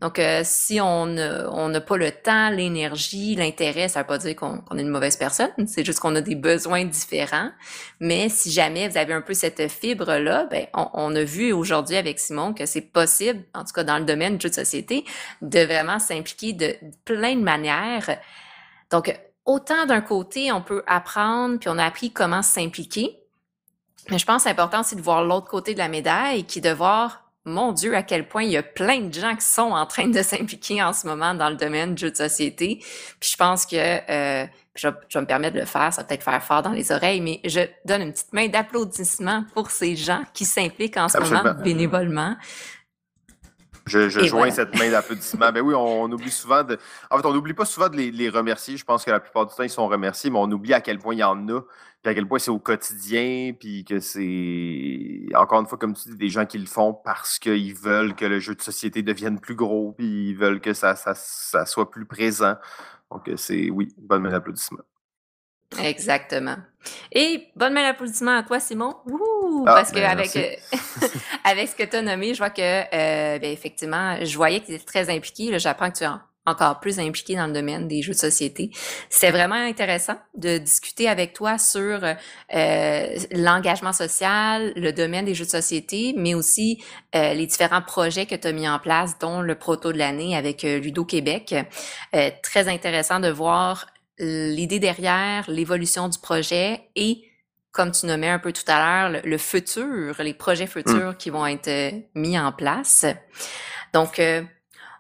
[SPEAKER 1] Donc, euh, si on n'a pas le temps, l'énergie, l'intérêt, ça ne veut pas dire qu'on est une mauvaise personne. C'est juste qu'on a des besoins différents. Mais si jamais vous avez un peu cette fibre-là, ben, on, a vu aujourd'hui avec Simon que c'est possible, en tout cas dans le domaine du jeu de société, de vraiment s'impliquer de plein de manières. Donc, autant d'un côté, on peut apprendre, puis on a appris comment s'impliquer, mais je pense que c'est important aussi de voir l'autre côté de la médaille, qui est de voir, mon Dieu, à quel point il y a plein de gens qui sont en train de s'impliquer en ce moment dans le domaine du jeu de société. Puis je pense que, euh, je, vais, me permettre de le faire, ça va peut-être faire fort dans les oreilles, mais je donne une petite main d'applaudissement pour ces gens qui s'impliquent en ce moment bénévolement.
[SPEAKER 2] Je, je joins cette main d'applaudissement. ben oui, on, oublie souvent de. En fait, on n'oublie pas souvent de les, les, remercier. Je pense que la plupart du temps, ils sont remerciés, mais on oublie à quel point il y en a à quel point c'est au quotidien, puis que c'est, encore une fois, comme tu dis, des gens qui le font parce qu'ils veulent que le jeu de société devienne plus gros, puis ils veulent que ça, ça, soit plus présent. Donc, c'est, oui, bonne main d'applaudissement.
[SPEAKER 1] Exactement. Et bonne main d'applaudissement à toi, Simon. Ah, parce que ben, avec, avec ce que tu as nommé, je vois que, euh, ben, effectivement, je voyais que tu étais très impliqué. J'apprends que tu en encore plus impliqué dans le domaine des jeux de société. C'est vraiment intéressant de discuter avec toi sur euh, l'engagement social, le domaine des jeux de société, mais aussi euh, les différents projets que tu as mis en place, dont le proto de l'année avec euh, Ludo Québec. Euh, très intéressant de voir l'idée derrière, l'évolution du projet et comme tu nommais un peu tout à l'heure, le, futur, les projets futurs mmh. qui vont être mis en place. Donc,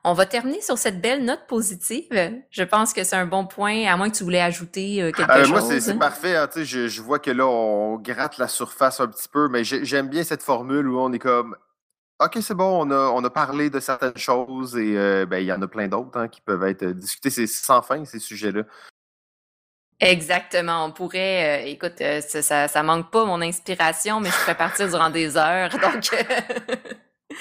[SPEAKER 1] on va terminer sur cette belle note positive. Je pense que c'est un bon point, à moins que tu voulais ajouter euh, quelque chose.
[SPEAKER 2] Moi, c'est parfait. Hein, je, vois que là, on gratte la surface un petit peu, mais j'aime bien cette formule où on est comme OK, c'est bon, on a, parlé de certaines choses et euh, ben, il y en a plein d'autres hein, qui peuvent être discutées. C'est sans fin, ces sujets-là.
[SPEAKER 1] Exactement. On pourrait, euh, écoute, ça, ça, manque pas mon inspiration, mais je pourrais partir durant des heures. Donc,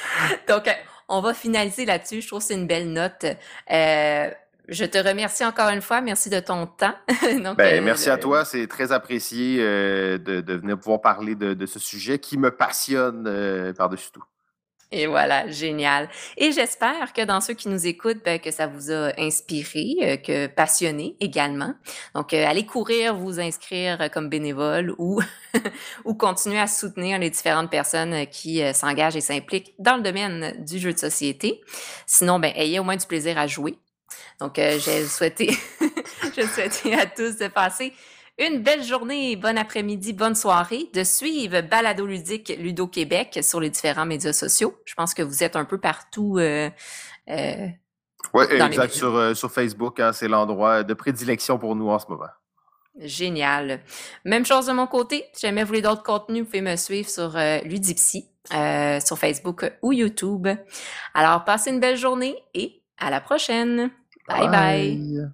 [SPEAKER 1] donc on va finaliser là-dessus. Je trouve que c'est une belle note. Euh, je te remercie encore une fois. Merci de ton temps.
[SPEAKER 2] ben, euh, merci à toi. C'est très apprécié euh, de, venir pouvoir parler de, ce sujet qui me passionne par-dessus tout.
[SPEAKER 1] Et voilà, génial. Et j'espère que dans ceux qui nous écoutent, ben, que ça vous a inspiré, euh, que passionné également. Donc, euh, allez courir, vous inscrire comme bénévole ou, ou continuer à soutenir les différentes personnes qui euh, s'engagent et s'impliquent dans le domaine du jeu de société. Sinon, ben, ayez au moins du plaisir à jouer. Donc, j'ai souhaité, je souhaite à tous de passer une belle journée, bon après-midi, bonne soirée, de suivre Balado Ludique Ludo Québec sur les différents médias sociaux. Je pense que vous êtes un peu partout. Euh,
[SPEAKER 2] euh, oui, exact. Sur, euh, sur, Facebook, hein, c'est l'endroit de prédilection pour nous en ce moment.
[SPEAKER 1] Génial. Même chose de mon côté. Si jamais vous voulez d'autres contenus, vous pouvez me suivre sur Ludipsy, sur Facebook ou YouTube. Alors, passez une belle journée et à la prochaine. bye. bye.